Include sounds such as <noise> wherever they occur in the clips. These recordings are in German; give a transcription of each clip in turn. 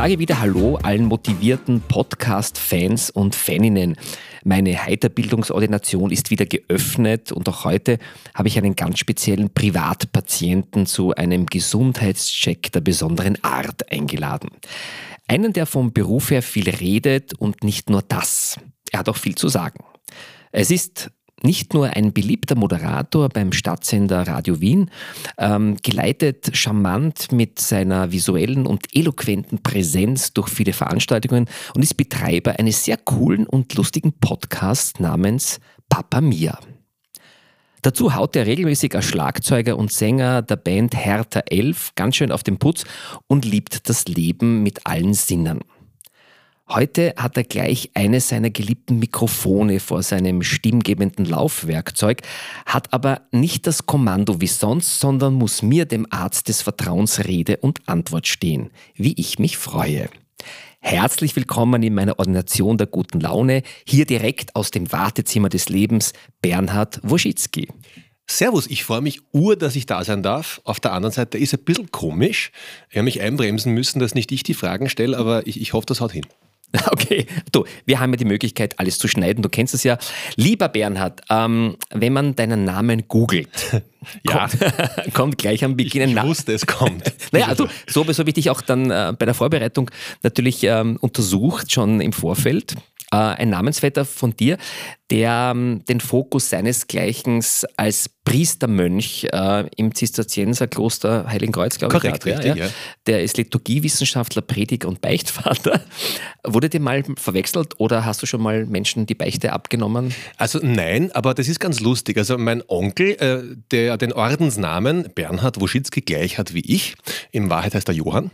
Sage wieder Hallo allen motivierten Podcast-Fans und Faninnen. Meine Heiterbildungsordination ist wieder geöffnet und auch heute habe ich einen ganz speziellen Privatpatienten zu einem Gesundheitscheck der besonderen Art eingeladen. Einen, der vom Beruf her viel redet und nicht nur das. Er hat auch viel zu sagen. Es ist nicht nur ein beliebter Moderator beim Stadtsender Radio Wien, ähm, geleitet charmant mit seiner visuellen und eloquenten Präsenz durch viele Veranstaltungen und ist Betreiber eines sehr coolen und lustigen Podcasts namens Papa Mia. Dazu haut er regelmäßig als Schlagzeuger und Sänger der Band Hertha 11 ganz schön auf den Putz und liebt das Leben mit allen Sinnen. Heute hat er gleich eines seiner geliebten Mikrofone vor seinem stimmgebenden Laufwerkzeug, hat aber nicht das Kommando wie sonst, sondern muss mir, dem Arzt des Vertrauens, Rede und Antwort stehen, wie ich mich freue. Herzlich willkommen in meiner Ordination der guten Laune, hier direkt aus dem Wartezimmer des Lebens, Bernhard Woschitzki. Servus, ich freue mich ur, dass ich da sein darf. Auf der anderen Seite ist es ein bisschen komisch. Ich habe mich einbremsen müssen, dass nicht ich die Fragen stelle, aber ich, ich hoffe, das haut hin. <laughs> Okay, du, wir haben ja die Möglichkeit, alles zu schneiden. Du kennst es ja. Lieber Bernhard, ähm, wenn man deinen Namen googelt, <laughs> ja. kommt, <laughs> kommt, gleich am Beginn ein Name. Ich wusste, es kommt. naja, also, so habe ich dich auch dann äh, bei der Vorbereitung natürlich ähm, untersucht, schon im Vorfeld. Äh, ein Namensvetter von dir, der ähm, den Fokus seinesgleichen als Priestermönch äh, im Zisterzienserkloster Heiligenkreuz, glaube ich. Korrekt, richtig, ja. ja. Der ist Liturgiewissenschaftler, Prediger und Beichtvater. <laughs> Wurde dir mal verwechselt oder hast du schon mal Menschen die Beichte abgenommen? Also nein, aber das ist ganz lustig. Also mein Onkel, äh, der den Ordensnamen Bernhard Woschitzki gleich hat wie ich, in Wahrheit heißt er Johann.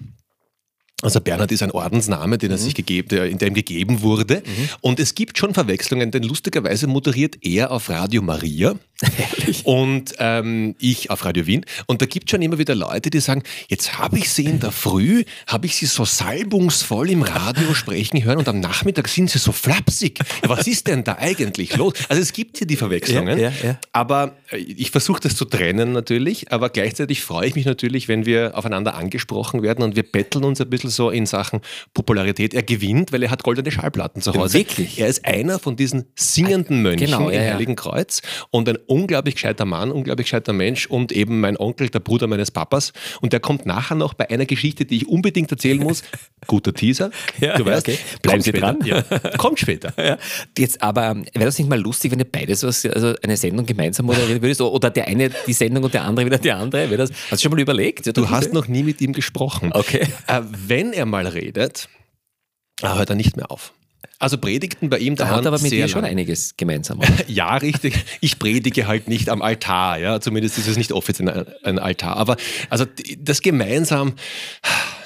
Also Bernhard ist ein Ordensname, den er mhm. sich gegeben, der, in dem gegeben wurde. Mhm. Und es gibt schon Verwechslungen, denn lustigerweise moderiert er auf Radio Maria <laughs> Ehrlich? und ähm, ich auf Radio Wien. Und da gibt es schon immer wieder Leute, die sagen, jetzt habe ich sie in der Früh, habe ich sie so salbungsvoll im Radio sprechen hören und am Nachmittag sind sie so flapsig. Was ist denn da eigentlich los? Also es gibt hier die Verwechslungen, ja, ja, ja. aber äh, ich versuche das zu trennen natürlich, aber gleichzeitig freue ich mich natürlich, wenn wir aufeinander angesprochen werden und wir betteln uns ein bisschen bisschen so in Sachen Popularität. Er gewinnt, weil er hat goldene Schallplatten zu Hause. Wirklich? Er ist einer von diesen singenden Mönchen genau, ja, im Heiligen Kreuz und ein unglaublich gescheiter Mann, unglaublich gescheiter Mensch und eben mein Onkel, der Bruder meines Papas. Und der kommt nachher noch bei einer Geschichte, die ich unbedingt erzählen muss. <laughs> Guter Teaser. Ja, du weißt, okay. bleiben Sie dran. Ja. <laughs> Kommt später. Ja. Jetzt aber, wäre das nicht mal lustig, wenn ihr beides was, also eine Sendung gemeinsam moderieren würdest? Oder der eine die Sendung und der andere wieder die andere? Das, hast du schon mal überlegt? Du hast noch nie mit ihm gesprochen. Okay. Äh, wenn er mal redet, hört er nicht mehr auf. Also Predigten bei ihm, da hat aber mit dir schon einiges gemeinsam. <laughs> ja, richtig. Ich predige halt nicht am Altar, ja. Zumindest ist es nicht offiziell ein Altar. Aber also das gemeinsam,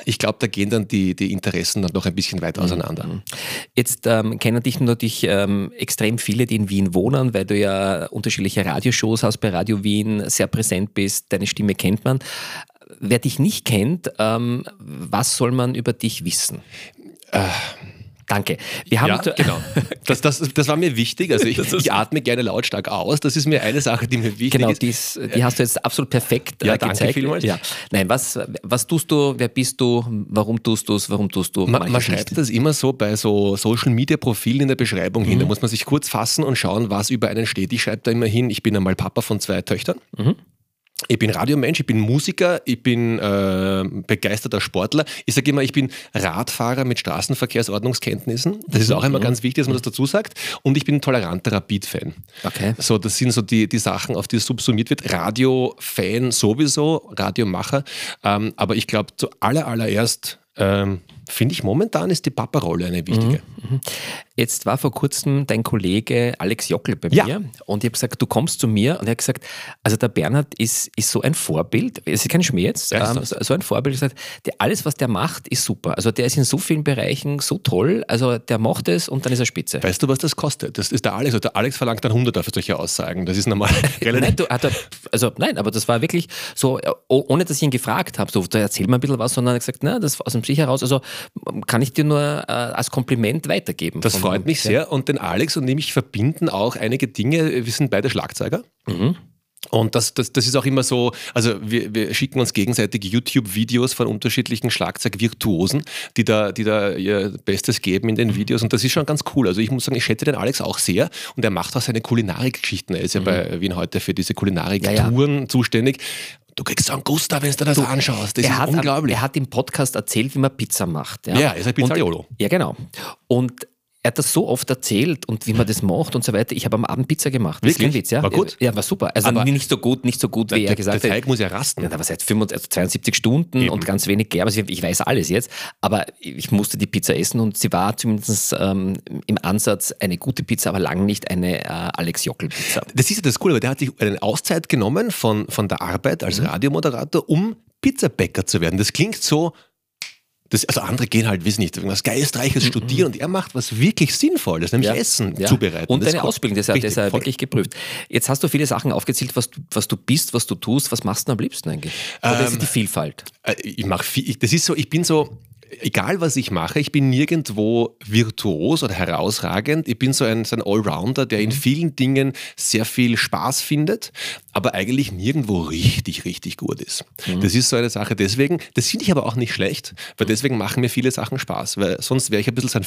ich glaube, da gehen dann die, die Interessen dann noch ein bisschen weit auseinander. Mhm. Jetzt ähm, kennen dich natürlich ähm, extrem viele, die in Wien wohnen, weil du ja unterschiedliche Radioshows hast bei Radio Wien, sehr präsent bist, deine Stimme kennt man wer dich nicht kennt, ähm, was soll man über dich wissen? Äh, Danke. Wir haben ja, genau. <laughs> Das, das, das war mir wichtig. Also ich, <laughs> ich, atme gerne lautstark aus. Das ist mir eine Sache, die mir wichtig genau, ist. Dies, die hast du jetzt absolut perfekt ja, äh, gezeigt. Danke vielmals. Ja. Nein, was, was tust du? Wer bist du? Warum tust du es? Warum tust du? Man, man schreibt das immer so bei so Social Media Profilen in der Beschreibung mhm. hin. Da muss man sich kurz fassen und schauen, was über einen steht. Ich schreibe da immer hin, ich bin einmal Papa von zwei Töchtern. Mhm. Ich bin Radiomensch, ich bin Musiker, ich bin äh, begeisterter Sportler. Ich sage immer, ich bin Radfahrer mit Straßenverkehrsordnungskenntnissen. Das ist auch immer mhm. ganz wichtig, dass man das dazu sagt. Und ich bin ein toleranter Rapid-Fan. Okay. So, das sind so die, die Sachen, auf die es subsumiert wird. Radio-Fan sowieso, Radiomacher. Ähm, aber ich glaube, zuallererst ähm, finde ich, momentan ist die Papa-Rolle eine wichtige. Mhm. Jetzt war vor kurzem dein Kollege Alex Jockel bei Ja. mir und ich habe gesagt, du kommst zu mir und er hat gesagt, also der Bernhard ist, ist so ein Vorbild, es ist kein Schmäh jetzt, ist ähm, so ein Vorbild, er gesagt, der, alles was der macht, ist super. Also der ist in so vielen Bereichen so toll, also der macht es und dann ist er spitze. Weißt du, was das kostet? Das ist der Alex. Und der Alex verlangt dann 100 für solche Aussagen. Das ist normal. <laughs> Nein, du, er, also nein, aber das war wirklich so, oh- ohne dass ich ihn gefragt habe, so, da erzähl mal ein bisschen was, sondern er hat gesagt, na, das aus dem Sich heraus, also kann ich dir nur äh, als Kompliment weitergeben. Das freut mich sehr. Und den Alex und mich verbinden auch einige Dinge. Wir sind beide Schlagzeuger. Mhm. Und das, das, das ist auch immer so, also wir, wir schicken uns gegenseitig YouTube-Videos von unterschiedlichen Schlagzeugvirtuosen, die da, die da ihr Bestes geben in den Videos. Und das ist schon ganz cool. Also ich muss sagen, ich schätze den Alex auch sehr. Und er macht auch seine Kulinarik-Geschichten. Er ist ja bei Wien heute für diese Kulinarik-Touren zuständig. Du kriegst so einen Guster, wenn du das anschaust. Das er ist hat, unglaublich. Er hat im Podcast erzählt, wie man Pizza macht. Ja, Ja, er ist ein Pizzaiolo. Und, ja, genau. Und er hat das so oft erzählt und wie man das macht und so weiter. Ich habe am Abend Pizza gemacht. Das ist kein Wirklich? Witz, ja. War gut? Ja, war super. Also Aber- nicht so gut, nicht so gut, wie der, er gesagt der hat. Teig muss ja rasten. Ja, da war seit 75, also 72 Stunden und ganz wenig Gerber. Also ich weiß alles jetzt, aber ich musste die Pizza essen und sie war zumindest ähm, im Ansatz eine gute Pizza, aber lang nicht eine äh, Alex Jockel Pizza. Das ist ja das Coole, weil der hat sich eine Auszeit genommen von, von der Arbeit Mhm. als Radiomoderator, um Pizzabäcker zu werden. Das klingt so, das, also andere gehen halt, wissen nicht, irgendwas Geistreiches studieren und er macht was wirklich Sinnvolles, nämlich Essen Mhm. Ja. zubereiten. Und Das deine. Ausbildung, das, ist ja wirklich geprüft. Jetzt hast du viele Sachen aufgezählt, was du, was du bist, was du tust. Was machst du am liebsten eigentlich? Oder Ähm, ist die Vielfalt? Äh, Ich mache viel, ich, das ist so, ich bin so, egal was ich mache, ich bin nirgendwo virtuos oder herausragend. Ich bin so ein, so ein Allrounder, der Mhm. in vielen Dingen sehr viel Spaß findet, aber eigentlich nirgendwo richtig, richtig gut ist. Mhm. Das ist so eine Sache. Deswegen, das finde ich aber auch nicht schlecht, weil deswegen machen mir viele Sachen Spaß, weil sonst wäre ich ein bisschen so ein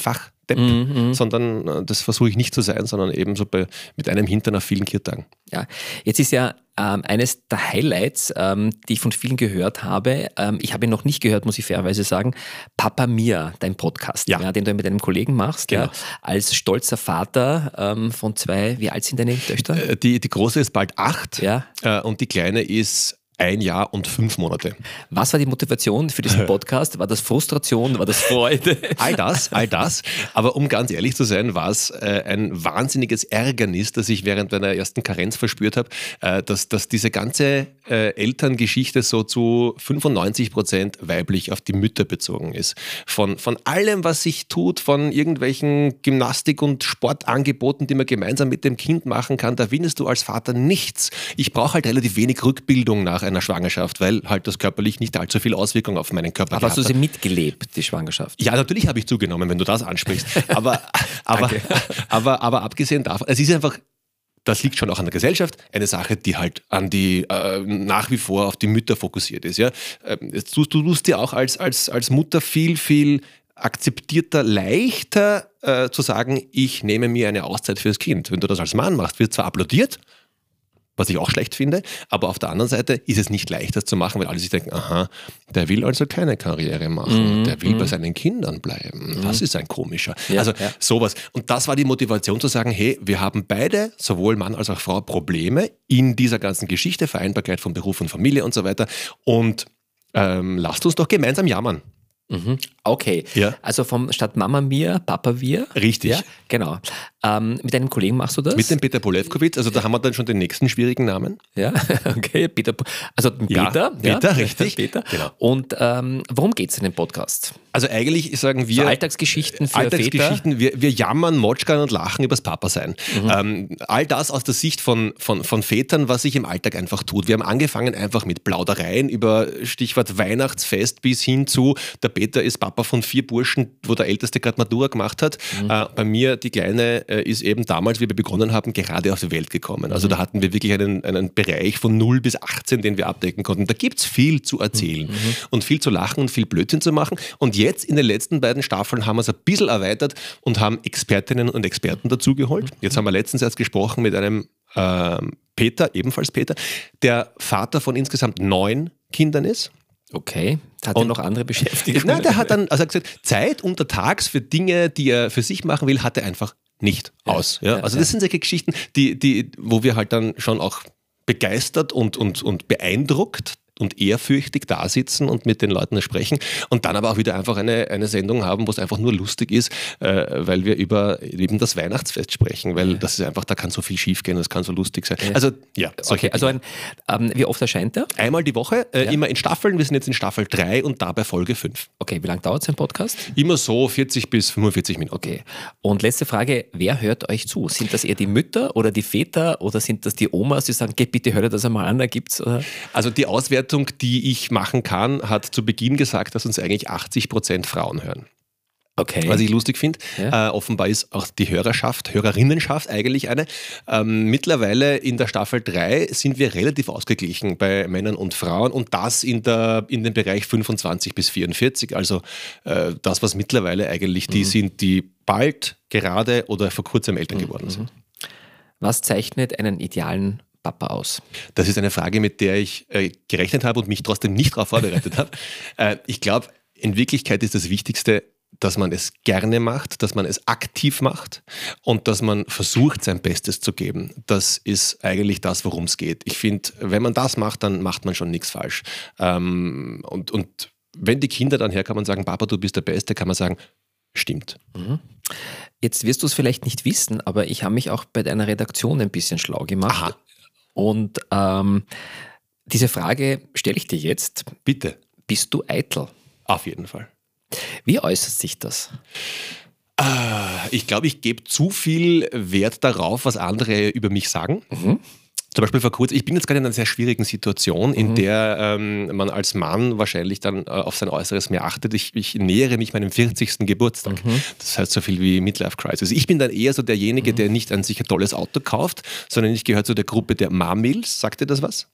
Fachdepp, Mhm, sondern äh, das versuche ich nicht zu sein, sondern eben so bei, mit einem Hintern auf vielen Kirtagen. Ja, jetzt ist ja ähm, eines der Highlights, ähm, die ich von vielen gehört habe. Ähm, ich habe ihn noch nicht gehört, muss ich fairerweise sagen. Papa Mia, dein Podcast, Ja. den du mit einem Kollegen machst, Genau. ja, als stolzer Vater ähm, von zwei. Wie alt sind deine Töchter? Äh, Die, die große ist bald acht Ja. äh, und die kleine ist ein Jahr und fünf Monate. Was war die Motivation für diesen <laughs> Podcast? War das Frustration? War das Freude? <laughs> All das, all das. Aber um ganz ehrlich zu sein, war es äh, ein wahnsinniges Ärgernis, das ich während meiner ersten Karenz verspürt habe, äh, dass, dass diese ganze äh, Elterngeschichte so zu 95 Prozent weiblich auf die Mütter bezogen ist. Von, von allem, was sich tut, von irgendwelchen Gymnastik- und Sportangeboten, die man gemeinsam mit dem Kind machen kann, da findest du als Vater nichts. Ich brauche halt relativ wenig Rückbildung nach einer Schwangerschaft, weil halt das körperlich nicht allzu viel Auswirkung auf meinen Körper Aber hast du gehabt hat. sie mitgelebt, die Schwangerschaft? Ja, natürlich habe ich zugenommen, wenn du das ansprichst. <laughs> Aber, aber, aber, aber abgesehen davon, es ist einfach, das liegt schon auch an der Gesellschaft, eine Sache, die halt an die äh, nach wie vor auf die Mütter fokussiert ist. Ja? Ähm, jetzt tust, du tust dir auch als, als, als Mutter viel, viel akzeptierter, leichter äh, zu sagen, ich nehme mir eine Auszeit fürs Kind. Wenn du das als Mann machst, wird zwar applaudiert, was ich auch schlecht finde, aber auf der anderen Seite ist es nicht leicht, das zu machen, weil alle sich denken, aha, der will also keine Karriere machen, der will bei seinen Kindern bleiben. Das ist ein komischer. Ja, also ja. sowas. Und das war die Motivation zu sagen, hey, wir haben beide, sowohl Mann als auch Frau, Probleme in dieser ganzen Geschichte, Vereinbarkeit von Beruf und Familie und so weiter. Und ähm, lasst uns doch gemeinsam jammern. Okay. Ja. Also vom statt Mama mir, Papa wir. Richtig. Ja, genau. Ähm, mit deinem Kollegen machst du das? Mit dem Peter Polewkowitz, also da haben wir dann schon den nächsten schwierigen Namen. Ja, <laughs> okay, Peter. Also den Ja, Peter. Peter, richtig. Peter. Genau. Und ähm, worum geht es in dem Podcast? Also eigentlich sagen wir... So Alltagsgeschichten für Alltagsgeschichten, wir, wir jammern, motschkern und lachen übers Papa sein. Mhm. Ähm, all das aus der Sicht von, von, von Vätern, was sich im Alltag einfach tut. Wir haben angefangen einfach mit Plaudereien über Stichwort Weihnachtsfest bis hin zu, der Peter ist Papa von vier Burschen, wo der Älteste gerade Matura gemacht hat. Mhm. Äh, bei mir, die Kleine, äh, ist eben damals, wie wir begonnen haben, gerade auf die Welt gekommen. Mhm. Also da hatten wir wirklich einen, einen Bereich von 0 bis 18, den wir abdecken konnten. Da gibt es viel zu erzählen Mhm. und viel zu lachen und viel Blödsinn zu machen. Und jetzt in den letzten beiden Staffeln haben wir es ein bisschen erweitert und haben Expertinnen und Experten dazugeholt. Jetzt haben wir letztens erst gesprochen mit einem ähm, Peter, ebenfalls Peter, der Vater von insgesamt neun Kindern ist. Okay. Hat er noch andere Beschäftigungen? Nein, der hat dann also er hat gesagt, Zeit untertags für Dinge, die er für sich machen will, hat er einfach nicht aus. Ja? ja, Also ja. das sind solche Geschichten, die, die, wo wir halt dann schon auch begeistert und, und, und beeindruckt und ehrfürchtig da sitzen und mit den Leuten sprechen und dann aber auch wieder einfach eine, eine Sendung haben, wo es einfach nur lustig ist, äh, weil wir über eben das Weihnachtsfest sprechen, weil das ist einfach, da kann so viel schiefgehen, das kann so lustig sein. Also ja, okay, also ein, ähm, wie oft erscheint der? Einmal die Woche, äh, ja. immer in Staffeln. Wir sind jetzt in Staffel 3 und dabei Folge 5. Okay, wie lange dauert sein Podcast? Immer so 40 bis 45 Minuten. Okay. Und letzte Frage, wer hört euch zu? Sind das eher die Mütter oder die Väter oder sind das die Omas, die sagen, geht bitte, hört das einmal an, da gibt's oder? Also die Auswertung, die ich machen kann, hat zu Beginn gesagt, dass uns eigentlich 80 Prozent Frauen hören. Okay. Was ich lustig finde. Ja. Äh, offenbar ist auch die Hörerschaft, Hörerinnenschaft eigentlich eine. Ähm, mittlerweile in der Staffel 3 sind wir relativ ausgeglichen bei Männern und Frauen und das in, der, in dem Bereich 25 bis 44. Also äh, das, was mittlerweile eigentlich die mhm. sind, die bald, gerade oder vor kurzem Eltern mhm. geworden sind. Was zeichnet einen idealen Papa aus? Das ist eine Frage, mit der ich äh, gerechnet habe und mich trotzdem nicht darauf vorbereitet habe. <laughs> Äh, ich glaube, in Wirklichkeit ist das Wichtigste, dass man es gerne macht, dass man es aktiv macht und dass man versucht, sein Bestes zu geben. Das ist eigentlich das, worum es geht. Ich finde, wenn man das macht, dann macht man schon nichts falsch. Ähm, und, und wenn die Kinder dann herkommen und sagen, Papa, du bist der Beste, kann man sagen, stimmt. Mhm. Jetzt wirst du es vielleicht nicht wissen, aber ich habe mich auch bei deiner Redaktion ein bisschen schlau gemacht. Aha. Und ähm, diese Frage stelle ich dir jetzt. Bitte. Bist du eitel? Auf jeden Fall. Wie äußert sich das? Ah, ich glaube, ich gebe zu viel Wert darauf, was andere über mich sagen. Mhm. Zum Beispiel vor kurzem, ich bin jetzt gerade in einer sehr schwierigen Situation, in mhm. der ähm, man als Mann wahrscheinlich dann äh, auf sein Äußeres mehr achtet. Ich, ich, nähere mich meinem 40. Geburtstag. Mhm. Das heißt so viel wie Midlife Crisis. Ich bin dann eher so derjenige, mhm. der nicht an sich ein tolles Auto kauft, sondern ich gehöre zu der Gruppe der Mamils. Sagt ihr das was?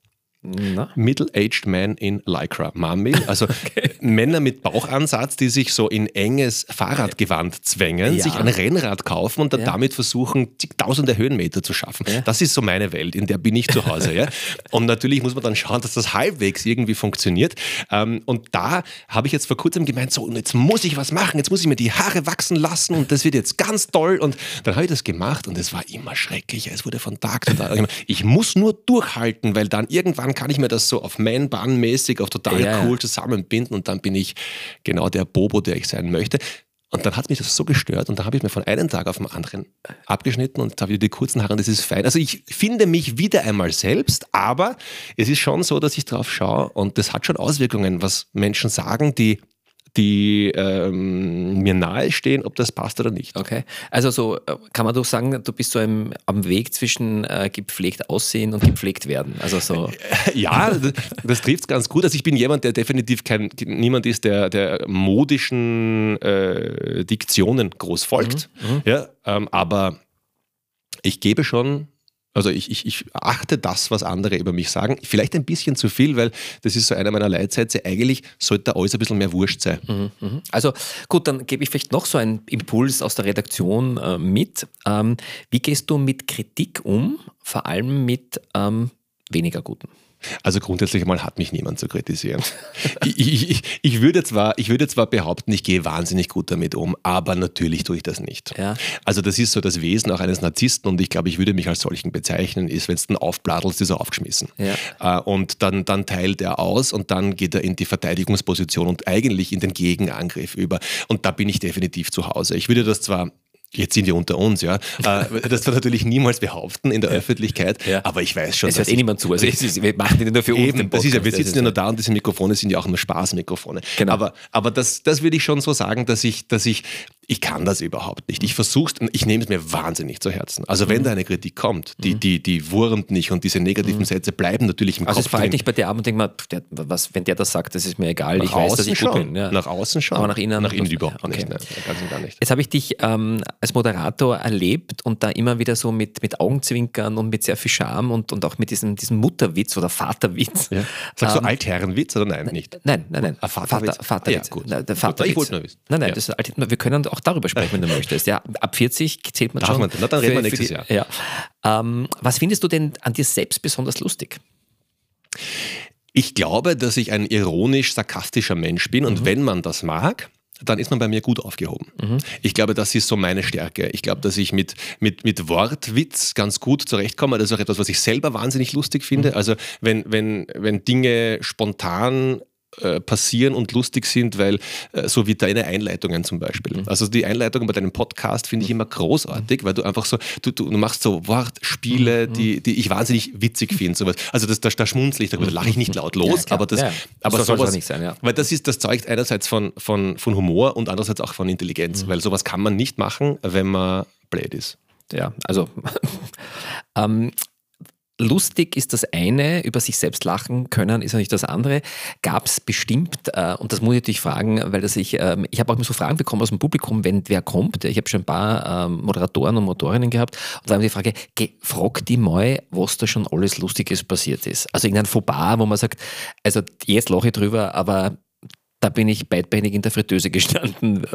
Middle-aged Man in Lycra, Mummy. <laughs> Also okay. Männer mit Bauchansatz, die sich so in enges Fahrradgewand zwängen, ja. sich ein Rennrad kaufen und dann ja. damit versuchen, zigtausende Höhenmeter zu schaffen. Ja. Das ist so meine Welt, in der bin ich zu Hause. <laughs> Und natürlich muss man dann schauen, dass das halbwegs irgendwie funktioniert. Ähm, und da habe ich jetzt vor kurzem gemeint, so, und jetzt muss ich was machen, jetzt muss ich mir die Haare wachsen lassen und das wird jetzt ganz toll. Und dann habe ich das gemacht und es war immer schrecklich. Es wurde von Tag zu Tag. Ich muss nur durchhalten, weil dann irgendwann dann kann ich mir das so auf Man-Bun-mäßig, auf total ja, cool zusammenbinden und dann bin ich genau der Bobo, der ich sein möchte. Und dann hat mich das so gestört und da habe ich mir von einem Tag auf den anderen abgeschnitten und habe wieder die kurzen Haare und das ist fein. Also ich finde mich wieder einmal selbst, aber es ist schon so, dass ich drauf schaue und das hat schon Auswirkungen, was Menschen sagen, die die ähm, mir nahestehen, ob das passt oder nicht. Okay. Also so äh, kann man doch sagen, du bist so im, am Weg zwischen äh, gepflegt aussehen und gepflegt werden. Also so. <laughs> Ja, das, das trifft es ganz gut. Also ich bin jemand, der definitiv kein niemand ist, der, der modischen äh, Diktionen groß folgt. Mhm, mhm. ja, ähm, aber ich gebe schon also ich, ich, ich achte das, was andere über mich sagen. Vielleicht ein bisschen zu viel, weil das ist so einer meiner Leitsätze. Eigentlich sollte alles ein bisschen mehr wurscht sein. Mhm, mhm. Also gut, dann gebe ich vielleicht noch so einen Impuls aus der Redaktion äh, mit. Ähm, wie gehst du mit Kritik um, vor allem mit ähm, weniger guten? Also grundsätzlich mal hat mich niemand zu kritisieren. <laughs> ich, ich, ich, würde zwar, ich würde zwar behaupten, ich gehe wahnsinnig gut damit um, aber natürlich tue ich das nicht. Ja. Also das ist so das Wesen auch eines Narzissten und ich glaube, ich würde mich als solchen bezeichnen, ist, wenn es dann aufbladelst, ist er aufgeschmissen. Ja. Äh, und dann, dann teilt er aus und dann geht er in die Verteidigungsposition und eigentlich in den Gegenangriff über. Und da bin ich definitiv zu Hause. Ich würde das zwar Jetzt sind wir unter uns, ja. <laughs> Äh, das wir natürlich niemals behaupten in der Öffentlichkeit, ja. aber ich weiß schon. Es hört eh niemand zu. Also wir machen den nur für uns. Eben, das ist ja, wir sitzen ja nur da und diese Mikrofone sind ja auch nur Spaßmikrofone. Genau. Aber, aber das, das würde ich schon so sagen, dass ich, dass ich ich kann das überhaupt nicht. Ich versuche es, ich nehme es mir wahnsinnig zu Herzen. Also wenn mhm. da eine Kritik kommt, die, mhm. die, die wurmt nicht und diese negativen mhm. Sätze bleiben natürlich im also Kopf. Also fällt nicht bei dir ab und denkt man, der, was, wenn der das sagt, das ist mir egal. Nach ich weiß, dass ich schon. gut bin. Ja. Nach außen schon. Aber nach innen, nach innen überhaupt okay. nicht. Nein, ganz und gar nicht. Jetzt habe ich dich ähm, als Moderator erlebt und da immer wieder so mit, mit Augenzwinkern und mit sehr viel Charme und, und auch mit diesem, diesem Mutterwitz oder Vaterwitz. Ja. Sagst ähm, du Altherrenwitz oder nein? Nicht? Nein, nein, nein. Vaterwitz. Vater, Vaterwitz. Ja, gut. Der Vaterwitz. Ich wollte nur wissen. Nein, nein, ja. das, wir können auch darüber sprechen, wenn du möchtest. Ja, ab 40 zählt man Darf schon. Man, na, dann reden wir nächstes die, Jahr. Ja. Ähm, was findest du denn an dir selbst besonders lustig? Ich glaube, dass ich ein ironisch-sarkastischer Mensch bin und mhm. wenn man das mag, dann ist man bei mir gut aufgehoben. Mhm. Ich glaube, das ist so meine Stärke. Ich glaube, dass ich mit, mit, mit Wortwitz ganz gut zurechtkomme. Das ist auch etwas, was ich selber wahnsinnig lustig finde. Mhm. Also wenn, wenn, wenn Dinge spontan äh, passieren und lustig sind, weil äh, so wie deine Einleitungen zum Beispiel. Mhm. Also die Einleitungen bei deinem Podcast finde ich immer großartig, weil du einfach so, du, du machst so Wortspiele, mhm. die, die ich wahnsinnig witzig finde. Sowas. Also das, das, da schmunzle ich, da lache ich nicht laut los, ja, aber das, ja. aber das sowas, nicht sein, ja. weil das ist, das zeugt einerseits von, von, von Humor und andererseits auch von Intelligenz, mhm. weil sowas kann man nicht machen, wenn man blöd ist. Ja, also <laughs> ähm, lustig ist das eine, über sich selbst lachen können ist ja nicht das andere. Gab es bestimmt, äh, und das muss ich natürlich fragen, weil das ich, äh, ich habe auch immer so Fragen bekommen aus dem Publikum, wenn wer kommt. Ich habe schon ein paar äh, Moderatoren und Motorinnen gehabt und da haben die Frage, frag die mal, was da schon alles Lustiges passiert ist. Also irgendein Fauxpas, wo man sagt, also jetzt lache ich drüber, aber da bin ich beidbeinig in der Fritteuse gestanden.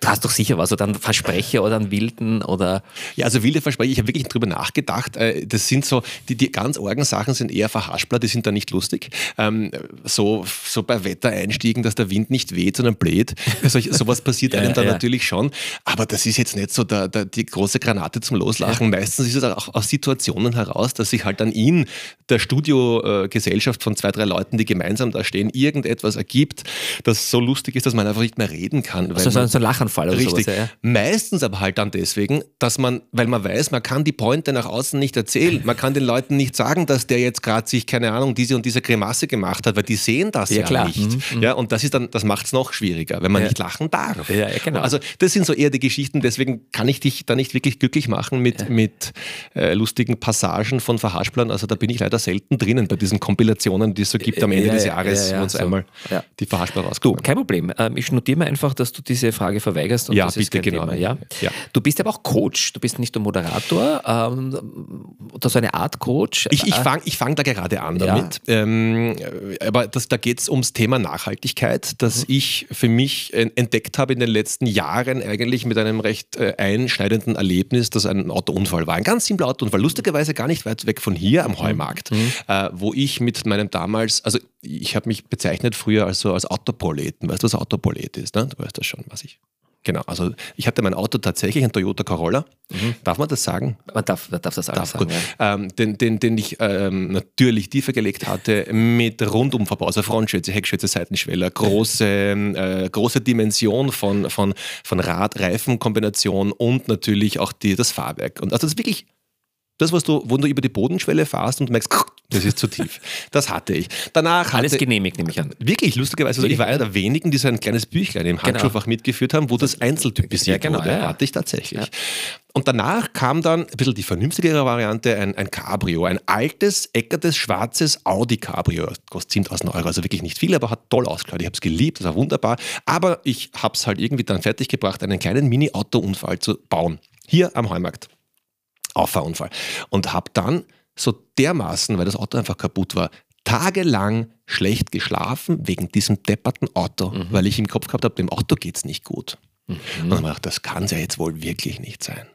Du hast doch sicher was, oder einen Versprecher oder einen wilden oder. Ja, also wilde Versprecher, ich habe wirklich drüber nachgedacht. Äh, das sind so, die, die ganz argen Sachen sind eher verhaspler, die sind da nicht lustig. Ähm, so, so bei Wettereinstiegen, dass der Wind nicht weht, sondern bläht. So, <laughs> sowas passiert einem ja, dann ja. natürlich schon. Aber das ist jetzt nicht so der, der, die große Granate zum Loslachen. Ja. Meistens ist es auch aus Situationen heraus, dass sich halt dann in der Studiogesellschaft von zwei, drei Leuten, die gemeinsam da stehen, irgendetwas ergibt, das so lustig ist, dass man einfach nicht mehr reden kann. Also so, so ein Lachen Schlaganfall oder Richtig. sowas. Ja. Meistens aber halt dann deswegen, dass man, weil man weiß, man kann die Pointe nach außen nicht erzählen. Man kann den Leuten nicht sagen, dass der jetzt gerade sich, keine Ahnung, diese und diese Grimasse gemacht hat, weil die sehen das ja, ja nicht. Mhm, mhm. Ja, und das ist dann, das macht es noch schwieriger, wenn man ja. nicht lachen darf. Ja, ja, genau. Also das sind so eher die Geschichten, deswegen kann ich dich da nicht wirklich glücklich machen mit, mit äh, lustigen Passagen von Verhaspeln. Also da bin ich leider selten drinnen bei diesen Kompilationen, die es so gibt am Ende des Jahres, wo uns so. einmal die Verhaspler rauskommen. Kein Problem. Ähm, ich notiere mir einfach, dass du diese Frage verweigerst. ja, bitte genau. Thema, ja? ja? Du bist aber auch Coach, du bist nicht nur Moderator ähm, oder so eine Art Coach. Ich, ich äh, fange ich fang da gerade an damit. Ja. Ähm, aber das, da geht es ums Thema Nachhaltigkeit, das mhm. ich für mich entdeckt habe in den letzten Jahren eigentlich mit einem recht äh, einschneidenden Erlebnis, das ein Autounfall war. Ein ganz simpler Autounfall, lustigerweise gar nicht weit weg von hier am Heumarkt, mhm. äh, wo ich mit meinem damals, also ich habe mich bezeichnet früher als, so als Autoproleten. Weißt du, was Autoprolet ist? Ne? Du weißt das schon, was ich Genau, also ich hatte mein Auto tatsächlich, ein Toyota Corolla. Mhm. Darf man das sagen? Man darf, man darf das alles darf, sagen. Ja. Ähm, den, den, den ich ähm, natürlich tiefer gelegt hatte mit Rundumverbau, also Frontschütze, Heckschütze, Seitenschweller, große, äh, große Dimension von, von, von Rad-Reifen-Kombination und natürlich auch die, das Fahrwerk. Und also das ist wirklich das, was du, wo du über die Bodenschwelle fährst und merkst, das ist zu tief. Das hatte ich. Danach Alles hatte, genehmigt, nehme ich an. Wirklich, lustigerweise. Also ich war einer der wenigen, die so ein kleines Büchlein im. Handschuhfach genau. mitgeführt haben, wo das einzeltypisiert ja, genau, wurde. Ja. Hatte ich tatsächlich. Ja. Und danach kam dann ein bisschen die vernünftigere Variante, ein, ein Cabrio. Ein altes, eckertes, schwarzes Audi Cabrio. Kostet 10.000 Euro, also wirklich nicht viel, aber hat toll ausgeschaut. Ich habe es geliebt, das war wunderbar. Aber ich habe es halt irgendwie dann fertiggebracht, einen kleinen Mini-Auto-Unfall zu bauen. Hier am Heumarkt. Auffahrunfall. Und habe dann so dermaßen, weil das Auto einfach kaputt war, tagelang schlecht geschlafen wegen diesem depperten Auto, mhm. weil ich im Kopf gehabt habe, dem Auto geht es nicht gut. Mhm. Und dann habe ich gedacht, das kann es ja jetzt wohl wirklich nicht sein.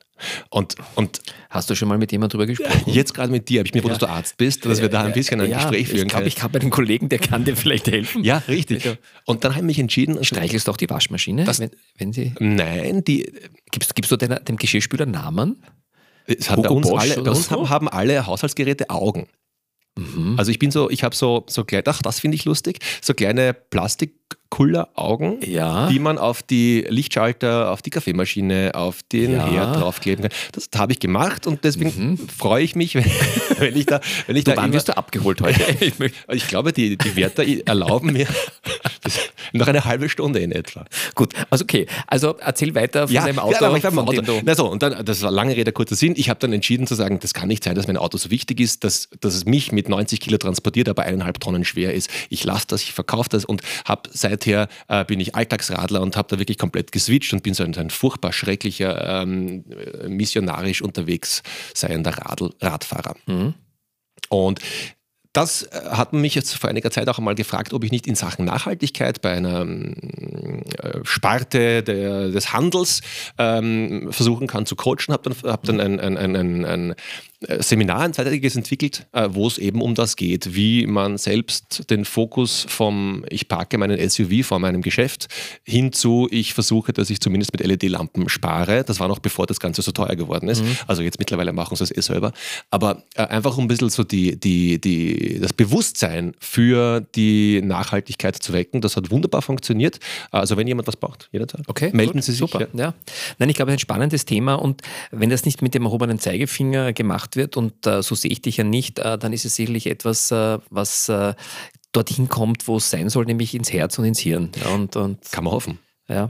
Und, und Hast du schon mal mit jemandem drüber gesprochen? <laughs> Jetzt gerade mit dir, habe ich mir, ja. dass du Arzt bist, dass wir da ein bisschen ein ja, Gespräch führen ich glaub, Ich habe einen Kollegen, der kann dir vielleicht helfen. Ja, richtig. Und dann habe ich mich entschieden. Streichelst du auch die Waschmaschine? Das, wenn, wenn sie nein, die. Gibst, gibst du den, dem Geschirrspüler Namen? Es hat bei uns, alle, bei uns so? haben alle Haushaltsgeräte Augen. Mhm. Also ich bin so, ich habe so, so kleine, ach, das finde ich lustig, so kleine Plastikkulleraugen, ja. die man auf die Lichtschalter, auf die Kaffeemaschine, auf den ja. Herd draufkleben kann. Das habe ich gemacht und deswegen mhm. freue ich mich, wenn, <laughs> wenn, ich da, wenn ich du, da. Wann wirst du abgeholt heute? <laughs> ich, ich glaube, die, die Wärter erlauben mir <laughs> noch eine halbe Stunde in etwa. Gut, also okay. Also erzähl weiter von ja, deinem Auto. Ja, aber ich von Auto. Dem Na so, und dann, das war lange Rede, kurzer Sinn. Ich habe dann entschieden zu sagen, das kann nicht sein, dass mein Auto so wichtig ist, dass, dass es mich mit 90 Kilo transportiert, aber eineinhalb Tonnen schwer ist. Ich lasse das, ich verkaufe das und habe seither äh, bin ich Alltagsradler und habe da wirklich komplett geswitcht und bin so ein, ein furchtbar schrecklicher, ähm, missionarisch unterwegs seiender Radl, Radfahrer. Mhm. Und das äh, hat mich jetzt vor einiger Zeit auch einmal gefragt, ob ich nicht in Sachen Nachhaltigkeit bei einer äh, Sparte der, des Handels ähm, versuchen kann zu coachen. Habe dann, hab dann ein, ein, ein, ein äh, Seminar, ein zweiteiliges entwickelt, äh, wo es eben um das geht, wie man selbst den Fokus vom ich parke meinen SUV vor meinem Geschäft hin zu ich versuche, dass ich zumindest mit LED-Lampen spare. Das war noch bevor das Ganze so teuer geworden ist. Mhm. Also jetzt mittlerweile machen sie das eh selber. Aber äh, einfach um ein bisschen so die, die, die, das Bewusstsein für die Nachhaltigkeit zu wecken, das hat wunderbar funktioniert. Also wenn jemand was braucht, jederzeit. Okay, melden gut, Sie sich. Super, ja. ja. Nein, ich glaube, ein spannendes Thema und wenn das nicht mit dem erhobenen Zeigefinger gemacht wird und äh, so sehe ich dich ja nicht, äh, dann ist es sicherlich etwas, äh, was äh, dorthin kommt, wo es sein soll, nämlich ins Herz und ins Hirn. Ja, und, und, Kann man hoffen. Ja.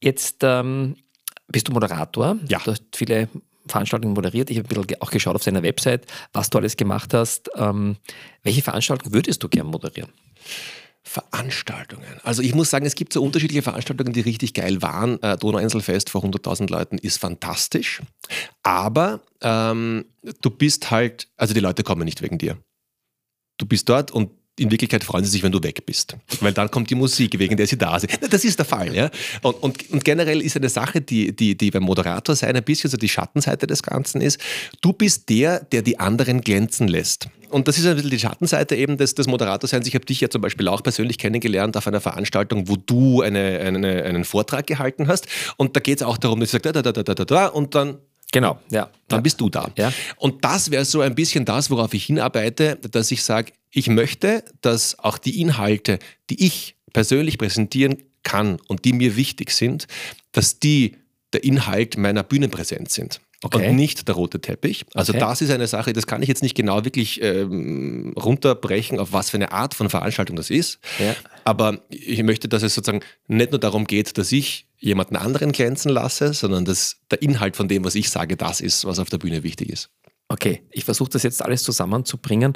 Jetzt ähm, bist du Moderator. Ja. Du hast viele Veranstaltungen moderiert. Ich habe ein bisschen auch geschaut auf seiner Website, was du alles gemacht hast. Ähm, welche Veranstaltungen würdest du gerne moderieren? Veranstaltungen. Also ich muss sagen, es gibt so unterschiedliche Veranstaltungen, die richtig geil waren. Äh, Donauinselfest vor 100.000 Leuten ist fantastisch. Aber ähm, du bist halt, also die Leute kommen nicht wegen dir. Du bist dort und in Wirklichkeit freuen sie sich, wenn du weg bist. Weil dann kommt die Musik, wegen der sie da sind. Das ist der Fall. Ja? Und, und, und generell ist eine Sache, die, die, die beim Moderator sein ein bisschen so die Schattenseite des Ganzen ist. Du bist der, der die anderen glänzen lässt. Und das ist ein bisschen die Schattenseite eben des, des Moderatorseins. Ich habe dich ja zum Beispiel auch persönlich kennengelernt auf einer Veranstaltung, wo du eine, eine einen Vortrag gehalten hast. Und da geht es auch darum, dass du sagst, da, da, da, da, da, da, und dann Genau, ja. Dann bist du da. Ja. Und das wäre so ein bisschen das, worauf ich hinarbeite, dass ich sage, ich möchte, dass auch die Inhalte, die ich persönlich präsentieren kann und die mir wichtig sind, dass die der Inhalt meiner Bühnenpräsenz sind. Okay. Und nicht der rote Teppich. Also okay. das ist eine Sache, das kann ich jetzt nicht genau wirklich ähm, runterbrechen, auf was für eine Art von Veranstaltung das ist. Ja. Aber ich möchte, dass es sozusagen nicht nur darum geht, dass ich jemanden anderen glänzen lasse, sondern dass der Inhalt von dem, was ich sage, das ist, was auf der Bühne wichtig ist. Okay, ich versuche das jetzt alles zusammenzubringen.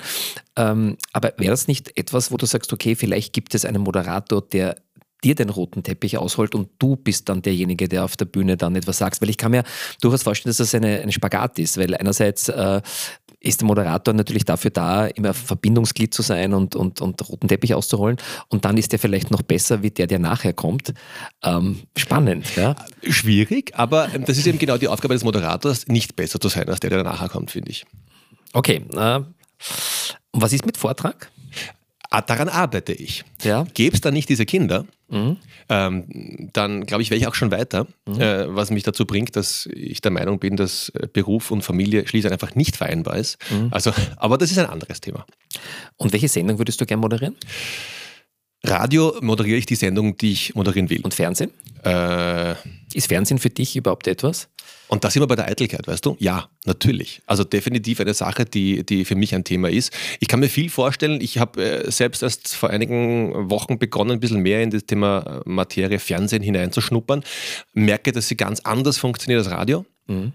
Ähm, aber wäre das nicht etwas, wo du sagst, okay, vielleicht gibt es einen Moderator, der dir den roten Teppich ausholt und du bist dann derjenige, der auf der Bühne dann etwas sagst. Weil ich kann mir durchaus vorstellen, dass das eine, eine Spagat ist, weil einerseits äh, ist der Moderator natürlich dafür da, immer Verbindungsglied zu sein und, und, und roten Teppich auszuholen. Und dann ist der vielleicht noch besser wie der, der nachher kommt. Ähm, spannend, ja. Schwierig, aber das ist eben genau die Aufgabe des Moderators, nicht besser zu sein als der, der nachher kommt, finde ich. Okay. Äh, und was ist mit Vortrag? Ah, daran arbeite ich. Ja. Gäbe es da nicht diese Kinder, mhm. ähm, dann glaube ich, wäre ich auch schon weiter, mhm. äh, was mich dazu bringt, dass ich der Meinung bin, dass äh, Beruf und Familie schließlich einfach nicht vereinbar ist. Mhm. Also, aber das ist ein anderes Thema. Und welche Sendung würdest du gerne moderieren? Radio moderiere ich die Sendung, die ich moderieren will. Und Fernsehen? Äh, ist Fernsehen für dich überhaupt etwas? Und da sind wir bei der Eitelkeit, weißt du? Ja, natürlich. Also definitiv eine Sache, die, die für mich ein Thema ist. Ich kann mir viel vorstellen, ich habe äh, selbst erst vor einigen Wochen begonnen, ein bisschen mehr in das Thema äh, Materie Fernsehen hineinzuschnuppern. Merke, dass sie ganz anders funktioniert als Radio. Mhm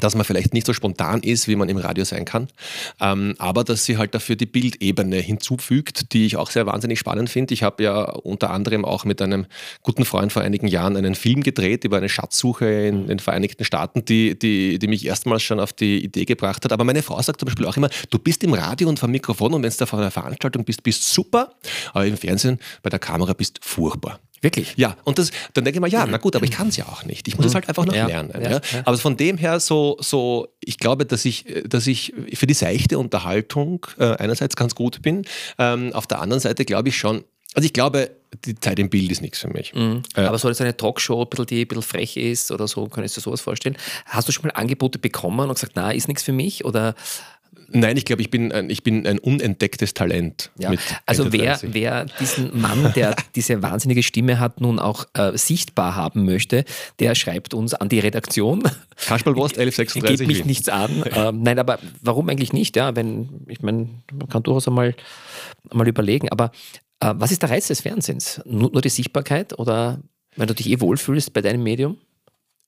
dass man vielleicht nicht so spontan ist, wie man im Radio sein kann, ähm, aber dass sie halt dafür die Bildebene hinzufügt, die ich auch sehr wahnsinnig spannend finde. Ich habe ja unter anderem auch mit einem guten Freund vor einigen Jahren einen Film gedreht über eine Schatzsuche in den Vereinigten Staaten, die, die, die mich erstmals schon auf die Idee gebracht hat. Aber meine Frau sagt zum Beispiel auch immer, du bist im Radio und vor Mikrofon und wenn du vor einer Veranstaltung bist, bist super, aber im Fernsehen bei der Kamera bist furchtbar. Wirklich? Ja, und das, dann denke ich mal, ja, na gut, aber ich kann es ja auch nicht. Ich muss es mhm. halt einfach noch ja, lernen. Ja, ja. Aber von dem her so, so, ich glaube, dass ich, dass ich für die seichte Unterhaltung äh, einerseits ganz gut bin. Ähm, auf der anderen Seite glaube ich schon, also ich glaube, die Zeit im Bild ist nichts für mich. Mhm. Äh, aber soll es eine Talkshow, die ein bisschen frech ist oder so, könntest du sowas vorstellen? Hast du schon mal Angebote bekommen und gesagt, na, ist nichts für mich? Oder Nein, ich glaube, ich bin, ein, ich bin ein unentdecktes Talent. Ja. also wer, wer diesen Mann, der <laughs> diese wahnsinnige Stimme hat, nun auch äh, sichtbar haben möchte, der schreibt uns an die Redaktion. Kasperlwurst <laughs> 1136. Geht mich nichts an. <laughs> Ähm, nein, aber warum eigentlich nicht? Ja, wenn, ich meine, man kann durchaus einmal, einmal überlegen. Aber äh, was ist der Reiz des Fernsehens? Nur, nur die Sichtbarkeit oder wenn du dich eh wohlfühlst bei deinem Medium?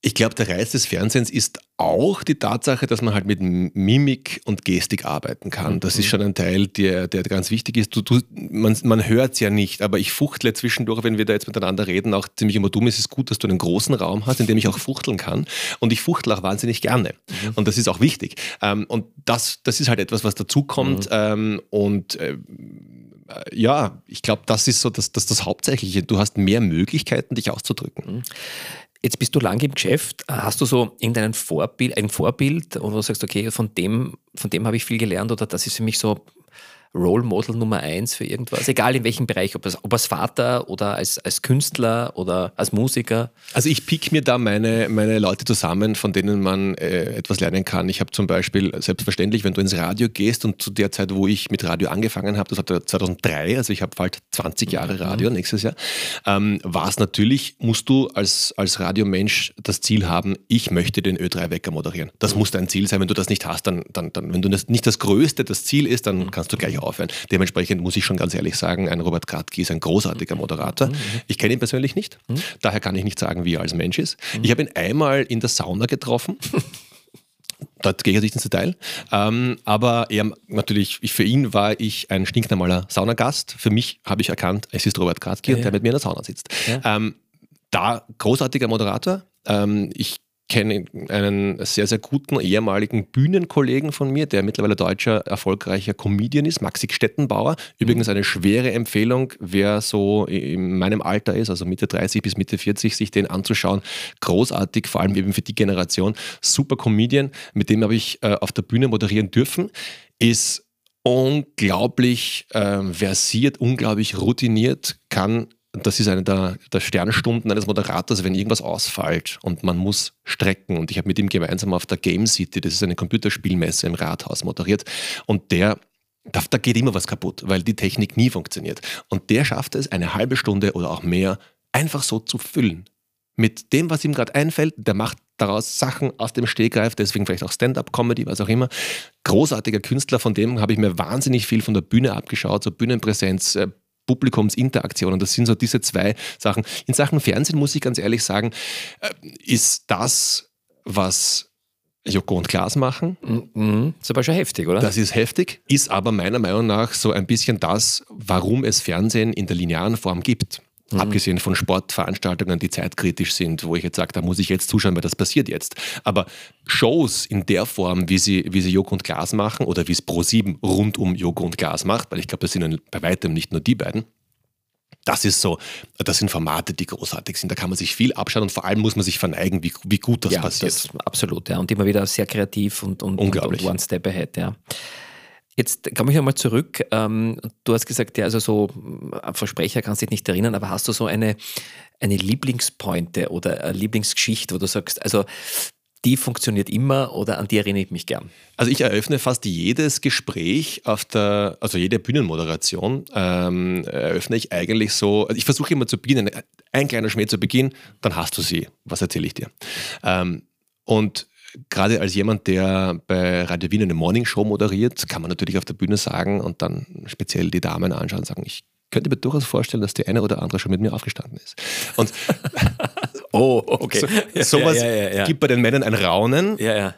Ich glaube, der Reiz des Fernsehens ist auch die Tatsache, dass man halt mit Mimik und Gestik arbeiten kann. Das ist mhm. schon ein Teil, der, der ganz wichtig ist. Du, du, man man hört es ja nicht, aber ich fuchtle zwischendurch, wenn wir da jetzt miteinander reden, auch ziemlich immer dumm. Es ist gut, dass du einen großen Raum hast, in dem ich auch fuchteln kann. Und ich fuchtle auch wahnsinnig gerne. Mhm. Und das ist auch wichtig. Ähm, und das, das ist halt etwas, was dazukommt. Mhm. Ähm, und äh, ja, ich glaube, das ist so das, das, das Hauptsächliche. Du hast mehr Möglichkeiten, dich auszudrücken. Jetzt bist du lange im Geschäft. Hast du so irgendein Vorbild, ein Vorbild, wo du sagst, okay, von dem, von dem habe ich viel gelernt oder das ist für mich so Role Model Nummer eins für irgendwas? Egal in welchem Bereich, ob, es, ob als Vater oder als, als Künstler oder als Musiker. Also ich pick mir da meine, meine Leute zusammen, von denen man äh, etwas lernen kann. Ich habe zum Beispiel, selbstverständlich, wenn du ins Radio gehst und zu der Zeit, wo ich mit Radio angefangen habe, das war 2003, also ich habe bald 20 Jahre mhm. Radio mhm. nächstes Jahr, ähm, war es natürlich, musst du als, als Radiomensch das Ziel haben, ich möchte den Ö3-Wecker moderieren. Das mhm. muss dein Ziel sein. Wenn du das nicht hast, dann, dann, dann wenn du das nicht das Größte, das Ziel ist, dann mhm. kannst du gleich aufhören. Dementsprechend muss ich schon ganz ehrlich sagen, ein Robert Kratky ist ein großartiger Moderator. Mhm. Ich kenne ihn persönlich nicht, mhm. daher kann ich nicht sagen, wie er als Mensch ist. Mhm. Ich habe ihn einmal in der Sauna getroffen. <laughs> Dort gehe ich nicht ins Detail. Ähm, aber er natürlich, ich, für ihn war ich ein stinknormaler Saunagast. Für mich habe ich erkannt, es ist Robert Kratky, ja, ja. der mit mir in der Sauna sitzt. Ja. Ähm, da großartiger Moderator. Ähm, ich kenne einen sehr, sehr guten ehemaligen Bühnenkollegen von mir, der mittlerweile deutscher erfolgreicher Comedian ist, Maxi Stettenbauer. Übrigens eine schwere Empfehlung, wer so in meinem Alter ist, also Mitte 30 bis Mitte 40, sich den anzuschauen. Großartig, vor allem eben für die Generation. Super Comedian, mit dem habe ich äh, auf der Bühne moderieren dürfen. Ist unglaublich äh, versiert, unglaublich routiniert, kann das ist eine der, der Sternstunden eines Moderators, wenn irgendwas ausfällt und man muss strecken. Und ich habe mit ihm gemeinsam auf der Game City, das ist eine Computerspielmesse im Rathaus, moderiert. Und der da, da, geht immer was kaputt, weil die Technik nie funktioniert. Und der schafft es, eine halbe Stunde oder auch mehr einfach so zu füllen. Mit dem, was ihm gerade einfällt, der macht daraus Sachen aus dem Stegreif, deswegen vielleicht auch Stand-up-Comedy, was auch immer. Großartiger Künstler, von dem habe ich mir wahnsinnig viel von der Bühne abgeschaut, so Bühnenpräsenz, äh, Publikumsinteraktion. das sind so diese zwei Sachen. In Sachen Fernsehen muss ich ganz ehrlich sagen, äh, ist das, was Joko und Klaas machen. Mhm. Ist aber schon heftig, oder? Das ist heftig, ist aber meiner Meinung nach so ein bisschen das, warum es Fernsehen in der linearen Form gibt. Mhm. Abgesehen von Sportveranstaltungen, die zeitkritisch sind, wo ich jetzt sage, da muss ich jetzt zuschauen, weil das passiert jetzt. Aber Shows in der Form, wie sie, wie sie Joko und Glas machen oder wie es Pro7 rund um Joko und Glas macht, weil ich glaube, das sind bei weitem nicht nur die beiden, das ist so, das sind Formate, die großartig sind. Da kann man sich viel abschauen und vor allem muss man sich verneigen, wie, wie gut das ja, passiert. Das, absolut, ja. Und immer wieder sehr kreativ und, und, Unglaublich. und one step ahead, ja. Jetzt komme ich nochmal zurück. Ähm, du hast gesagt, ja, also so ein Versprecher kannst dich nicht erinnern, aber hast du so eine, eine Lieblingspointe oder eine Lieblingsgeschichte, wo du sagst, also die funktioniert immer oder an die erinnere ich mich gern? Also ich eröffne fast jedes Gespräch auf der, also jede Bühnenmoderation ähm, eröffne ich eigentlich so, also ich versuche immer zu beginnen, ein kleiner Schmäh zu Beginn, dann hast du sie. Was erzähle ich dir? Ähm, und gerade als jemand, der bei Radio Wien eine Morningshow moderiert, kann man natürlich auf der Bühne sagen und dann speziell die Damen anschauen und sagen, ich könnte mir durchaus vorstellen, dass die eine oder andere schon mit mir aufgestanden ist. Und <laughs> oh, okay. So, sowas ja, ja, ja, gibt bei den Männern ein Raunen, ja, ja.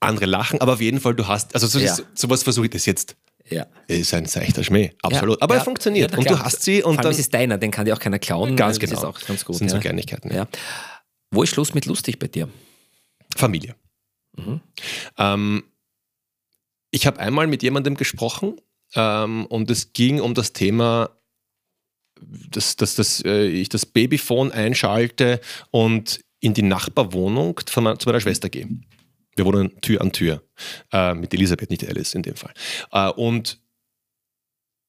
andere lachen, aber auf jeden Fall, du hast, also so, sowas versuche ich das jetzt. Ja. Ist ein seichter Schmäh, absolut. aber er funktioniert und du hast sie. Und Vor dann, ist es deiner, den kann dir auch keiner klauen. Ganz genau. Das ist auch ganz gut. Das sind so Kleinigkeiten. Ja. Wo ist Schluss mit lustig bei dir? Familie. Mhm. Ähm, ich habe einmal mit jemandem gesprochen ähm, und es ging um das Thema, dass, dass, dass äh, ich das Babyphone einschalte und in die Nachbarwohnung von, zu meiner Schwester gehe. Wir wohnen Tür an Tür äh, mit Elisabeth, nicht Alice in dem Fall. Äh, und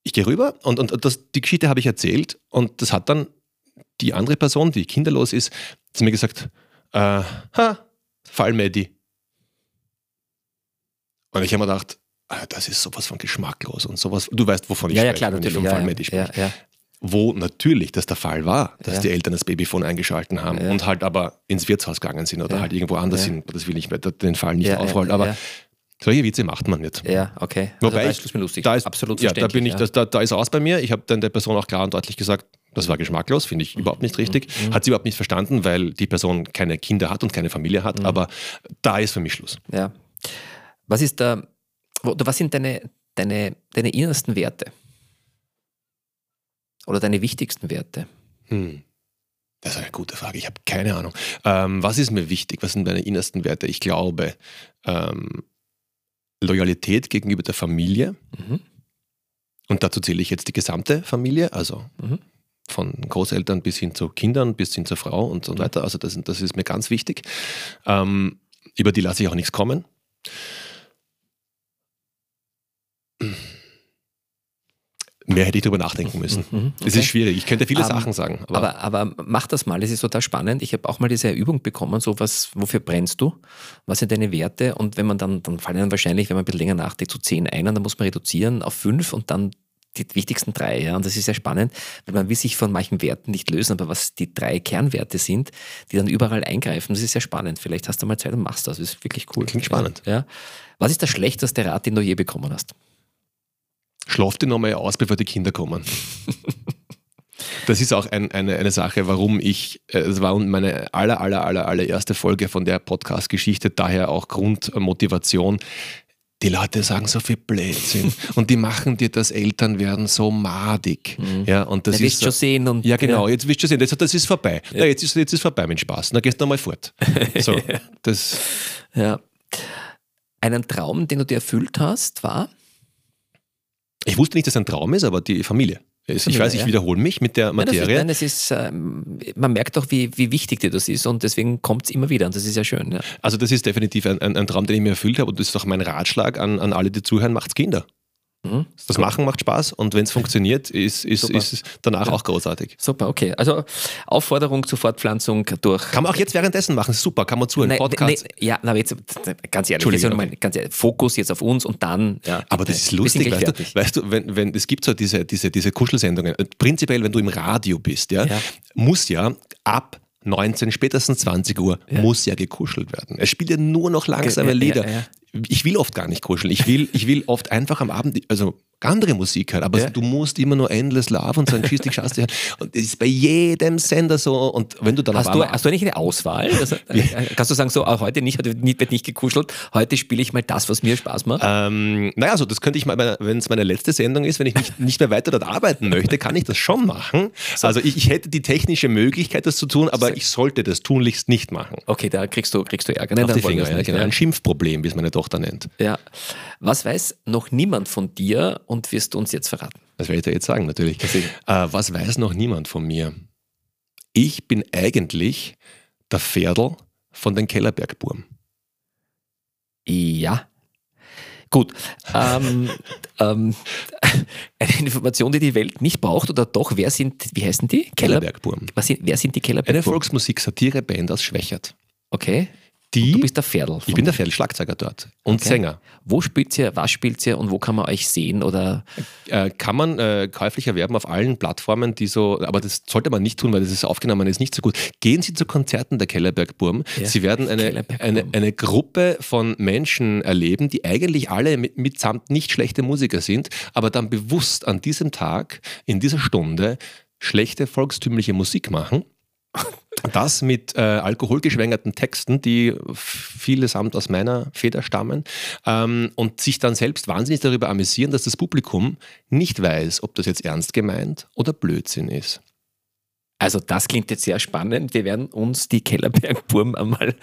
ich gehe rüber und, und das, die Geschichte habe ich erzählt und das hat dann die andere Person, die kinderlos ist, zu mir gesagt, äh, ha, Fallmedi. Und ich habe mir gedacht, ah, das ist sowas von geschmacklos und sowas. Du weißt, wovon ich ja, spreche, ja, klar, wenn ich vom ja, Fallmedi spreche. Ja, ja. Wo natürlich das der Fall war, dass Ja. die Eltern das Babyphone eingeschalten haben Ja. und halt aber ins Wirtshaus gegangen sind oder Ja. halt irgendwo anders Ja. hin. Das will ich mehr, den Fall nicht Ja, ja, aufrollen. Aber ja. solche Witze macht man nicht. Ja, okay. Wobei also, da ich- ist Schluss mit lustig. Da ist, Absolut ja, da bin ich, das, da, da ist aus bei mir. Ich habe dann der Person auch klar und deutlich gesagt, das war geschmacklos, finde ich überhaupt nicht richtig. Mhm. Hat sie überhaupt nicht verstanden, weil die Person keine Kinder hat und keine Familie hat. Mhm. Aber da ist für mich Schluss. Ja. Was ist da, oder was sind deine, deine, deine innersten Werte? Oder deine wichtigsten Werte? Hm. Das ist eine gute Frage. Ich habe keine Ahnung. Ähm, was ist mir wichtig? Was sind meine innersten Werte? Ich glaube, ähm, Loyalität gegenüber der Familie. Mhm. Und dazu zähle ich jetzt die gesamte Familie, also Mhm. von Großeltern bis hin zu Kindern, bis hin zur Frau und so weiter. Also das, das ist mir ganz wichtig. Ähm, über die lasse ich auch nichts kommen. Mehr hätte ich darüber nachdenken müssen. Mhm, okay. Es ist schwierig. Ich könnte viele um, Sachen sagen. Aber, aber, aber, mach das mal. Es ist total spannend. Ich habe auch mal diese Übung bekommen, so was, wofür brennst du? Was sind deine Werte? Und wenn man dann, dann fallen dann wahrscheinlich, wenn man ein bisschen länger nachdenkt, zu so zehn ein, dann muss man reduzieren auf fünf und dann die wichtigsten drei. Ja? Und das ist sehr spannend, weil man will sich von manchen Werten nicht lösen, aber was die drei Kernwerte sind, die dann überall eingreifen, das ist sehr spannend. Vielleicht hast du mal Zeit und machst das. Das ist wirklich cool. Klingt spannend. Ja. Was ist der schlechteste Rat, den du je bekommen hast? Schlaf die nochmal aus, bevor die Kinder kommen. <laughs> Das ist auch ein, eine, eine Sache, warum ich, äh, es war meine aller, aller, aller, allererste Folge von der Podcast-Geschichte, daher auch Grundmotivation. Die Leute sagen so viel Blödsinn <laughs> und die machen dir das Elternwerden so madig. Mhm. Ja, und das ja, ist so, schon sehen und ja genau, jetzt wirst du sehen, das, das ist vorbei. Ja. Na, jetzt, ist, jetzt ist vorbei mit Spaß. Dann gehst du nochmal fort. <laughs> So, das. Ja. Einen Traum, den du dir erfüllt hast, war? Ich wusste nicht, dass es ein Traum ist, aber die Familie. Ich Familie, weiß, ich ja. wiederhole mich mit der Materie. Nein, das ist, nein, ist, man merkt auch, wie, wie wichtig dir das ist und deswegen kommt es immer wieder und das ist ja schön. Ja. Also das ist definitiv ein, ein, ein, Traum, den ich mir erfüllt habe und das ist auch mein Ratschlag an, an alle, die zuhören, macht's Kinder. Mhm. Das Machen macht Spaß und wenn es funktioniert, ist, ist, ist es danach ja. auch großartig. Super, okay. Also Aufforderung zur Fortpflanzung durch. Kann man auch jetzt währenddessen machen, super, kann man zu einem Podcast. Nee, ja, aber jetzt ganz ehrlich, jetzt okay. mein, ganz ehrlich, Fokus jetzt auf uns und dann. Ja, aber das ist lustig, weißt du, weißt du, wenn, wenn es gibt so diese, diese, diese Kuschelsendungen, prinzipiell, wenn du im Radio bist, ja, ja. muss ja ab 19, spätestens 20 Uhr ja. muss ja gekuschelt werden. Es spielt ja nur noch langsame Lieder. Ja, ich will oft gar nicht kuscheln. Ich will, ich will oft einfach am Abend, also andere Musik halt, aber ja. du musst immer nur Endless Love und so ein Tschüss, dich schaust dir Und das ist bei jedem Sender so. Und wenn du dann hast, du, hast du eigentlich eine Auswahl? Also, <laughs> kannst du sagen, so auch heute nicht, heute wird nicht gekuschelt, heute spiele ich mal das, was mir Spaß macht? Ähm, naja, also das könnte ich mal, wenn es meine letzte Sendung ist, wenn ich nicht, <laughs> nicht mehr weiter dort arbeiten möchte, kann ich das schon machen. So. Also ich, ich, hätte die technische Möglichkeit, das zu tun, aber so. ich sollte das tunlichst nicht machen. Okay, da kriegst du, kriegst du Ärger. Ne? Auf die Finger, ja, genau. Ein Schimpfproblem, wie es meine Tochter nennt. Ja. Was weiß noch niemand von dir und wirst du uns jetzt verraten? Das werde ich dir jetzt sagen, natürlich. Äh, was weiß noch niemand von mir? Ich bin eigentlich der Pferdl von den Kellerbergburm. Ja. Gut. Ähm, <laughs> ähm, eine Information, die die Welt nicht braucht oder doch, wer sind, wie heißen die? Kellerbergburm. Was sind, wer sind die Kellerbergburm? Eine Volksmusik-Satire-Band aus Schwächert. Okay. Die, du bist der Pferdl. Ich bin der Pferdl, Schlagzeuger dort und okay. Sänger. Wo spielt ihr, was spielt ihr und wo kann man euch sehen? Oder? Äh, kann man äh, käuflich erwerben auf allen Plattformen, die so, aber das sollte man nicht tun, weil das ist aufgenommen, ist nicht so gut. Gehen Sie zu Konzerten der Kellerbergburm. Ja. Sie werden eine, eine, eine Gruppe von Menschen erleben, die eigentlich alle mit, mitsamt nicht schlechte Musiker sind, aber dann bewusst an diesem Tag, in dieser Stunde, schlechte volkstümliche Musik machen das mit äh, alkoholgeschwängerten Texten, die vielesamt aus meiner Feder stammen, ähm, und sich dann selbst wahnsinnig darüber amüsieren, dass das Publikum nicht weiß, ob das jetzt ernst gemeint oder Blödsinn ist. Also das klingt jetzt sehr spannend. Wir werden uns die Kellerberg-Burm einmal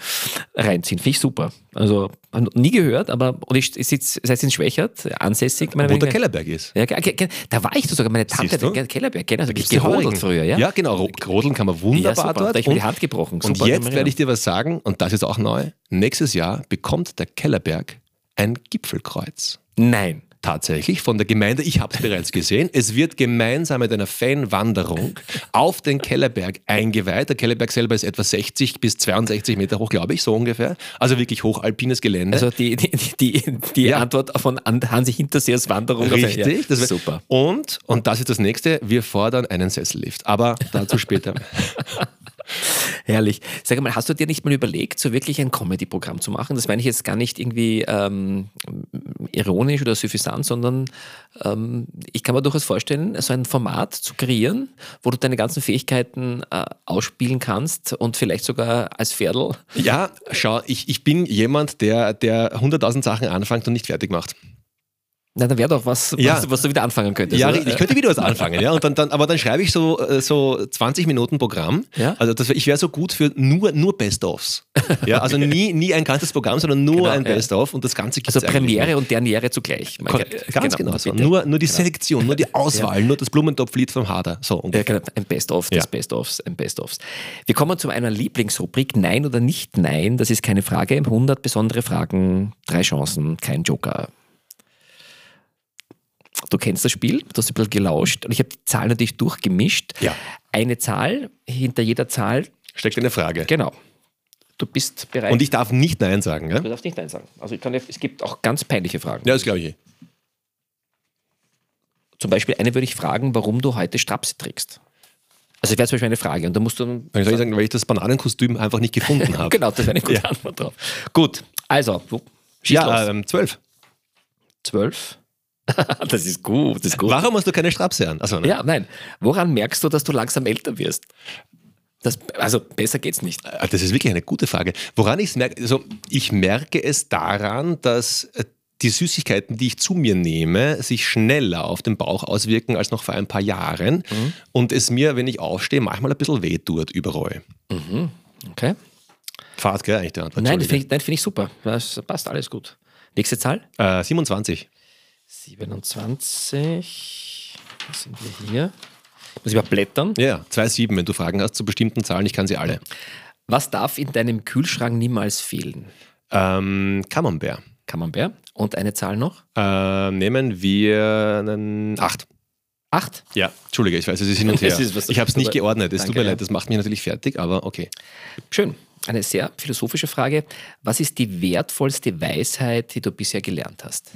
reinziehen. Finde ich super. Also nie gehört, aber und ich, ich sitze, seid in Schwächert, ansässig. Wo der Kellerberg ist. Ja, da war ich sogar. Meine Tante hat den Kellerberg kennen. Also gerodelt früher, ja? Ja, genau. Rodeln kann man wunderbar ja, dort. Da ich mir die Hand gebrochen. Super, und jetzt werde ich dir was sagen, und das ist auch neu. Nächstes Jahr bekommt der Kellerberg ein Gipfelkreuz. Nein tatsächlich von der Gemeinde. Ich habe es bereits gesehen. Es wird gemeinsam mit einer Fanwanderung auf den Kellerberg eingeweiht. Der Kellerberg selber ist etwa 60 bis 62 Meter hoch, glaube ich, so ungefähr. Also wirklich hochalpines Gelände. Also die, die, die, die ja. Antwort von Hansi Hinterseers Wanderung. Richtig, ja. das super. Und, und das ist das nächste, wir fordern einen Sessellift. Aber dazu später. <laughs> Herrlich. Sag mal, hast du dir nicht mal überlegt, so wirklich ein Comedy-Programm zu machen? Das meine ich jetzt gar nicht irgendwie ähm, ironisch oder suffisant, sondern ähm, ich kann mir durchaus vorstellen, so ein Format zu kreieren, wo du deine ganzen Fähigkeiten äh, ausspielen kannst und vielleicht sogar als Pferdl. Ja, schau, ich, ich bin jemand, der, der 100.000 Sachen anfängt und nicht fertig macht. Na, dann wäre doch was, Ja. was, was du wieder anfangen könntest. Ja, oder? ich könnte wieder was <laughs> anfangen, ja. Und dann, dann, aber dann schreibe ich so, äh, so 20 Minuten Programm. Ja. Also das, ich wäre so gut für nur, nur Best-ofs. Ja, also <laughs> nie, nie ein ganzes Programm, sondern nur Genau, ein. Best-of und das Ganze gibt's Also Premiere und Derniere zugleich. Ganz genau, so. bitte. Nur, nur die Selektion, nur die <laughs> Auswahl, nur das Blumentopflied vom Hader. So Ja, genau, ein Best-of, das. Best-ofs, ein Best-ofs. Wir kommen zu einer Lieblingsrubrik, Nein oder nicht Nein, das ist keine Frage. 100 besondere Fragen, drei Chancen, kein Joker. Du kennst das Spiel, du hast ein bisschen gelauscht und ich habe die Zahlen natürlich durchgemischt. Ja. Eine Zahl, hinter jeder Zahl, Steckt eine Frage. genau. Du bist bereit. Und ich darf nicht Nein sagen, ja? du darfst nicht Nein sagen. Also ich kann, es gibt auch ganz peinliche Fragen. Ja, das glaube ich. eh. Zum Beispiel eine würde ich fragen, warum du heute Strapse trägst. Also das wäre zum Beispiel eine Frage und da musst du dann soll ich sagen, weil ich das Bananenkostüm einfach nicht gefunden <laughs> habe. Genau, das wäre eine gute Ja. Antwort drauf. Gut, also, schieß Ja, los. ähm, zwölf. Zwölf. <laughs> das ist gut, das ist gut. Warum hast du keine Strapse an? Also, ne? Ja, nein. Woran merkst du, dass du langsam älter wirst? Das, also besser geht's nicht. Ah, Das ist wirklich eine gute Frage. Woran ich es merke, also ich merke es daran, dass äh, die Süßigkeiten, die ich zu mir nehme, sich schneller auf den Bauch auswirken als noch vor ein paar Jahren Mhm. und es mir, wenn ich aufstehe, manchmal ein bisschen weh tut überall. Okay. Fahrt, gell, eigentlich die Antwort. Nein, finde ich, find ich super. Das passt alles gut. Nächste Zahl? äh, 27. 27. Was sind wir hier? Muss ich mal blättern. Ja, 2,7, wenn du Fragen hast zu bestimmten Zahlen, ich kann sie alle. Was darf in deinem Kühlschrank niemals fehlen? Ähm, Camembert. Camembert. Und eine Zahl noch? Äh, nehmen wir einen 8. Acht. Ja, Entschuldige, ich weiß, es ist hin und her. <laughs> Ich habe es nicht geordnet, es tut mir ja. leid, das macht mich natürlich fertig, aber okay. Schön. Eine sehr philosophische Frage. Was ist die wertvollste Weisheit, die du bisher gelernt hast?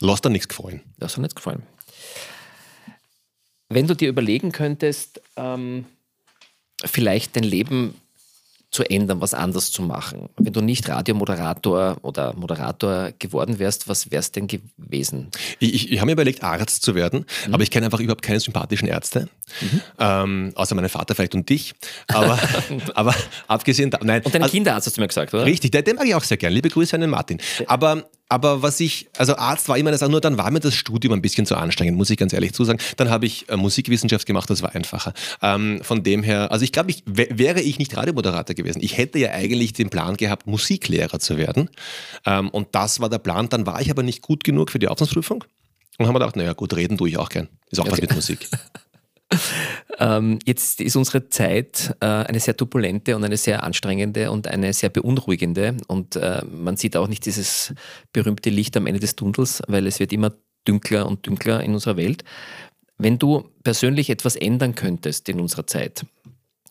Lass dir nichts gefallen. Hat mir jetzt gefallen. Wenn du dir überlegen könntest, ähm, vielleicht dein Leben zu ändern, was anders zu machen, wenn du nicht Radiomoderator oder Moderator geworden wärst, was wär's denn gewesen? Ich, ich, ich habe mir überlegt, Arzt zu werden, Mhm. aber ich kenne einfach überhaupt keine sympathischen Ärzte. Ähm, außer meinen Vater vielleicht und dich. Aber, <laughs> aber abgesehen da, nein. Und deinen also- Kinderarzt hast du mir gesagt, oder? Richtig, den, den mag ich auch sehr gern. Liebe Grüße an den Martin. Aber, aber was ich, also Arzt war immer das, nur dann war mir das Studium ein bisschen zu anstrengend, muss ich ganz ehrlich zusagen. Dann habe ich äh, Musikwissenschaft gemacht, das war einfacher. Ähm, von dem her, also ich glaube, ich, wä- wäre ich nicht Radiomoderator gewesen, ich hätte ja eigentlich den Plan gehabt, Musiklehrer zu werden. Ähm, und das war der Plan. Dann war ich aber nicht gut genug für die Aufnahmeprüfung. Und haben wir gedacht, naja gut, reden tue ich auch gern. Ist auch was Okay. mit Musik. <laughs> Ähm, jetzt ist unsere Zeit äh, eine sehr turbulente und eine sehr anstrengende und eine sehr beunruhigende. Und äh, man sieht auch nicht dieses berühmte Licht am Ende des Tunnels, weil es wird immer dünkler und dünkler in unserer Welt. Wenn du persönlich etwas ändern könntest in unserer Zeit,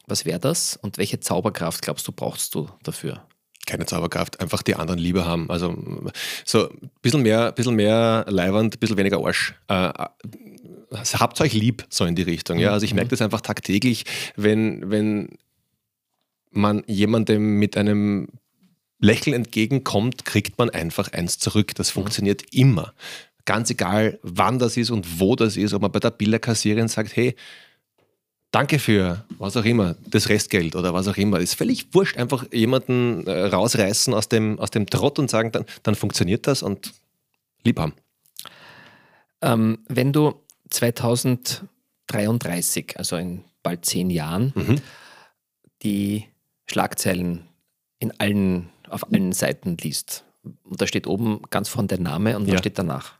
was wäre das und welche Zauberkraft glaubst du, brauchst du dafür? keine Zauberkraft, einfach die anderen Liebe haben. Also so ein bisschen mehr, bisschen mehr Leiwand, ein bisschen weniger Arsch. Äh, habt euch lieb, so in die Richtung. Ja? Also ich merke das einfach tagtäglich, wenn, wenn man jemandem mit einem Lächeln entgegenkommt, kriegt man einfach eins zurück. Das funktioniert immer. Ganz egal, wann das ist und wo das ist, ob man bei der Bilderkassiererin sagt, hey, Danke für was auch immer, das Restgeld oder was auch immer. Ist völlig wurscht, einfach jemanden äh, rausreißen aus dem, aus dem Trott und sagen, dann, dann funktioniert das und lieb haben. Ähm, wenn du 2033, also in bald zehn Jahren, Mhm. die Schlagzeilen in allen, auf allen Seiten liest, und da steht oben ganz vorne der Name und was Ja. steht danach?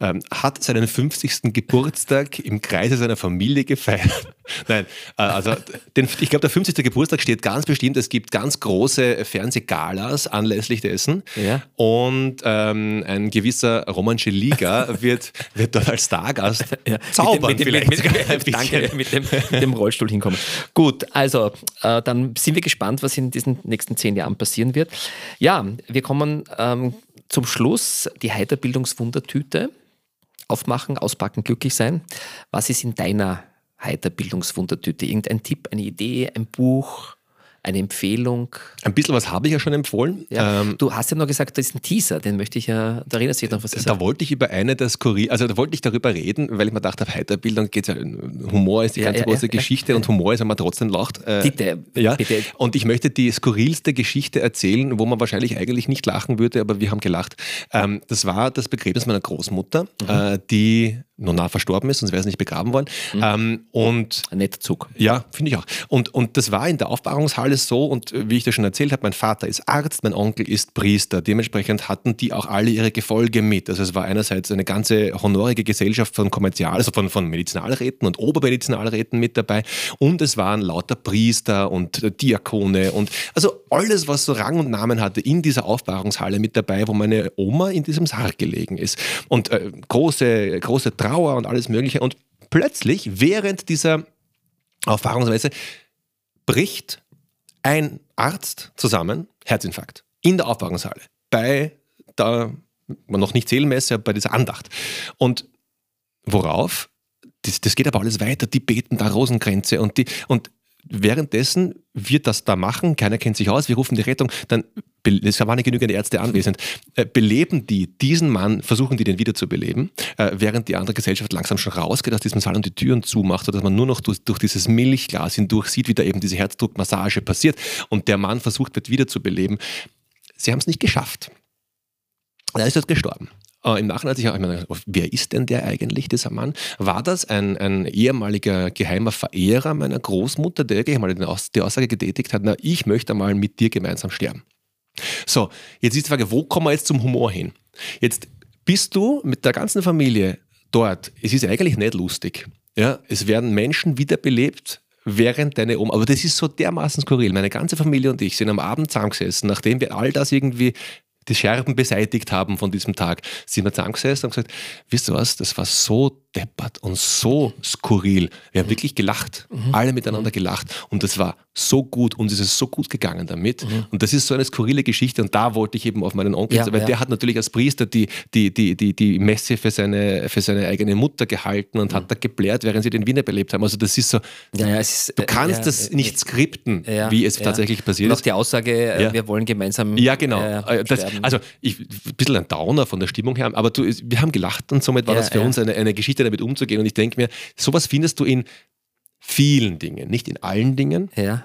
Ähm, hat seinen 50. Geburtstag im Kreise seiner Familie gefeiert. <laughs> Nein, äh, also den, ich glaube, der 50. Geburtstag steht ganz bestimmt. Es gibt ganz große Fernsehgalas anlässlich dessen. Ja. Und ähm, ein gewisser Roman Scheliga <laughs> wird, wird dort als Stargast <laughs> Ja, zaubern mit dem, vielleicht. mit, mit, dem, danke, mit dem, mit dem Rollstuhl hinkommen. Gut, also äh, dann sind wir gespannt, was in diesen nächsten zehn Jahren passieren wird. Ja, wir kommen ähm, zum Schluss. Die Heiterbildungswundertüte. Aufmachen, auspacken, glücklich sein. Was ist in deiner Heiterbildungswundertüte? Irgendein Tipp, eine Idee, ein Buch, eine Empfehlung? Ein bisschen was habe ich ja schon empfohlen. Ja. Ähm, du hast ja noch gesagt, das ist ein Teaser, den möchte ich ja, da erinnerst du dich noch, was Da wollte ich über eine der Skurril, also da wollte ich darüber reden, weil ich mir dachte, auf Heiterbildung geht es ja, Humor ist die ja, ganz ja, große Geschichte und Humor ist, wenn man trotzdem lacht. Äh, bitte, ja. bitte. Und ich möchte die skurrilste Geschichte erzählen, wo man wahrscheinlich eigentlich nicht lachen würde, aber wir haben gelacht. Ähm, das war das Begräbnis meiner Großmutter, mhm. äh, die Nona verstorben ist, sonst wäre es nicht begraben worden. Mhm. Ähm, und Ein netter Zug. Ja, finde ich auch. Und, und das war in der Aufbahrungshalle so, und wie ich das schon erzählt habe, mein Vater ist Arzt, mein Onkel ist Priester. Dementsprechend hatten die auch alle ihre Gefolge mit. Also es war einerseits eine ganze honorige Gesellschaft von Kommerzial, also von, von Medizinalräten und Obermedizinalräten mit dabei. Und es waren lauter Priester und Diakone und also alles, was so Rang und Namen hatte, in dieser Aufbahrungshalle mit dabei, wo meine Oma in diesem Sarg gelegen ist. Und äh, große, große Trauer und alles Mögliche. Und plötzlich, während dieser Auffahrungsweise, bricht ein Arzt zusammen, Herzinfarkt, in der Aufwachungshalle, bei der, noch nicht Zählmesse, bei dieser Andacht. Und worauf? Das, das, geht aber alles weiter, die beten da Rosenkränze und die, und währenddessen wird das da machen, keiner kennt sich aus, wir rufen die Rettung, dann, es waren nicht genügend Ärzte anwesend, äh, beleben die diesen Mann, versuchen die den wieder zu beleben, äh, während die andere Gesellschaft langsam schon rausgeht aus diesem Saal und die Türen zumacht, sodass man nur noch durch, durch dieses Milchglas hindurch sieht, wie da eben diese Herzdruckmassage passiert und der Mann versucht wird wieder zu beleben. Sie haben es nicht geschafft. Er ist dort gestorben. Äh, Im Nachhinein hat sich auch immer gedacht, wer ist denn der eigentlich, dieser Mann? War das ein, ein ehemaliger geheimer Verehrer meiner Großmutter, der die Aussage getätigt hat, na, ich möchte mal mit dir gemeinsam sterben? So, jetzt ist die Frage, wo kommen wir jetzt zum Humor hin? Jetzt bist du mit der ganzen Familie dort. Es ist eigentlich nicht lustig. Ja, es werden Menschen wiederbelebt, während deine Oma, aber das ist so dermaßen skurril. Meine ganze Familie und ich sind am Abend zusammengesessen, nachdem wir all das irgendwie die Scherben beseitigt haben von diesem Tag, sind wir zusammengesessen und gesagt, wisst ihr was, das war so deppert und so skurril. Wir haben mhm. wirklich gelacht, mhm. alle miteinander gelacht und das war so gut, uns ist es so gut gegangen damit mhm. und das ist so eine skurrile Geschichte und da wollte ich eben auf meinen Onkel, ja, weil ja. der hat natürlich als Priester die, die, die, die, die Messe für seine, für seine eigene Mutter gehalten und mhm. hat da geblärt, während sie den Wiener belebt haben. Also das ist so, ja, ist, du kannst das nicht skripten, wie es tatsächlich passiert ist. die Aussage, äh, wir wollen gemeinsam Ja, genau. Äh, das, also ich, ein bisschen ein Downer von der Stimmung her, aber du, wir haben gelacht und somit war das für uns eine, eine Geschichte, damit umzugehen. Und ich denke mir, sowas findest du in vielen Dingen, nicht in allen Dingen. Ja.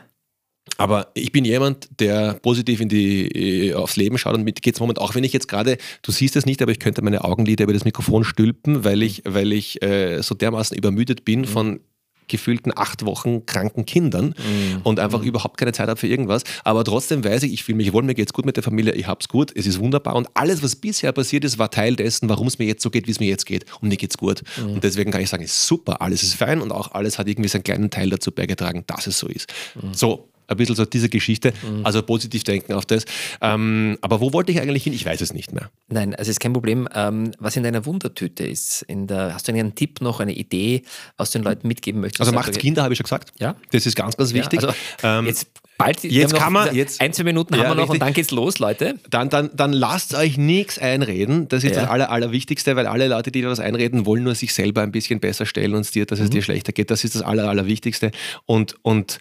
Aber ich bin jemand, der positiv in die, äh, aufs Leben schaut und mit geht's Moment, auch wenn ich jetzt gerade, du siehst es nicht, aber ich könnte meine Augenlider über das Mikrofon stülpen, weil ich, weil ich äh, so dermaßen übermüdet bin mhm. von gefühlten acht Wochen kranken Kindern mhm. und einfach mhm. überhaupt keine Zeit habe für irgendwas. Aber trotzdem weiß ich, ich fühle mich wohl, mir geht es gut mit der Familie, ich habe es gut, es ist wunderbar und alles, was bisher passiert ist, war Teil dessen, warum es mir jetzt so geht, wie es mir jetzt geht und mir geht es gut. Mhm. Und deswegen kann ich sagen, ist super, alles ist fein und auch alles hat irgendwie seinen kleinen Teil dazu beigetragen, dass es so ist. Mhm. So, ein bisschen so diese Geschichte, mhm. also positiv denken auf das. Ähm, aber wo wollte ich eigentlich hin? Ich weiß es nicht mehr. Nein, also ist kein Problem. Ähm, was in deiner Wundertüte ist, der, hast du einen Tipp noch, eine Idee, was du den Leuten mitgeben möchtest? Also macht Kinder, habe ich schon gesagt. Ja. Das ist ganz, ganz wichtig. Ja, also, ähm, jetzt bald, jetzt kann man, jetzt, ein, zwei Minuten ja, haben wir noch richtig. und dann geht's los, Leute. Dann, dann, dann lasst euch nichts einreden. Das ist ja. das Aller, Allerwichtigste, weil alle Leute, die da was einreden, wollen nur sich selber ein bisschen besser stellen und dir, dass es mhm. dir schlechter geht. Das ist das Aller, Allerwichtigste. Und, und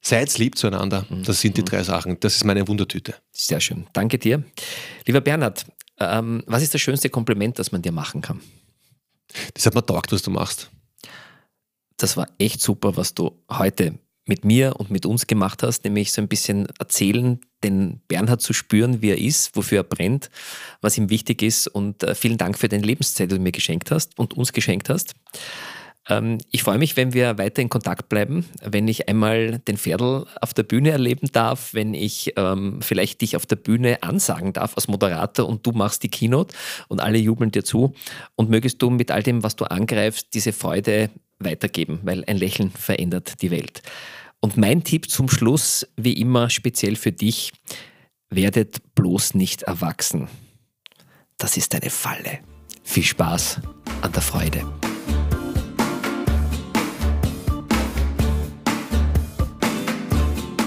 Seid lieb zueinander. Mhm. Das sind die drei Sachen. Das ist meine Wundertüte. Sehr schön. Danke dir. Lieber Bernhard, ähm, was ist das schönste Kompliment, das man dir machen kann? Das hat mir taugt, was du machst. Das war echt super, was du heute mit mir und mit uns gemacht hast, nämlich so ein bisschen erzählen, den Bernhard zu spüren, wie er ist, wofür er brennt, was ihm wichtig ist und äh, vielen Dank für deine Lebenszeit, die du mir geschenkt hast und uns geschenkt hast. Ähm, ich freue mich, wenn wir weiter in Kontakt bleiben, wenn ich einmal den Pferdl auf der Bühne erleben darf, wenn ich ähm, vielleicht dich auf der Bühne ansagen darf als Moderator und du machst die Keynote und alle jubeln dir zu und mögest du mit all dem, was du angreifst, diese Freude weitergeben, weil ein Lächeln verändert die Welt. Und mein Tipp zum Schluss, wie immer speziell für dich, werdet bloß nicht erwachsen. Das ist eine Falle. Viel Spaß an der Freude.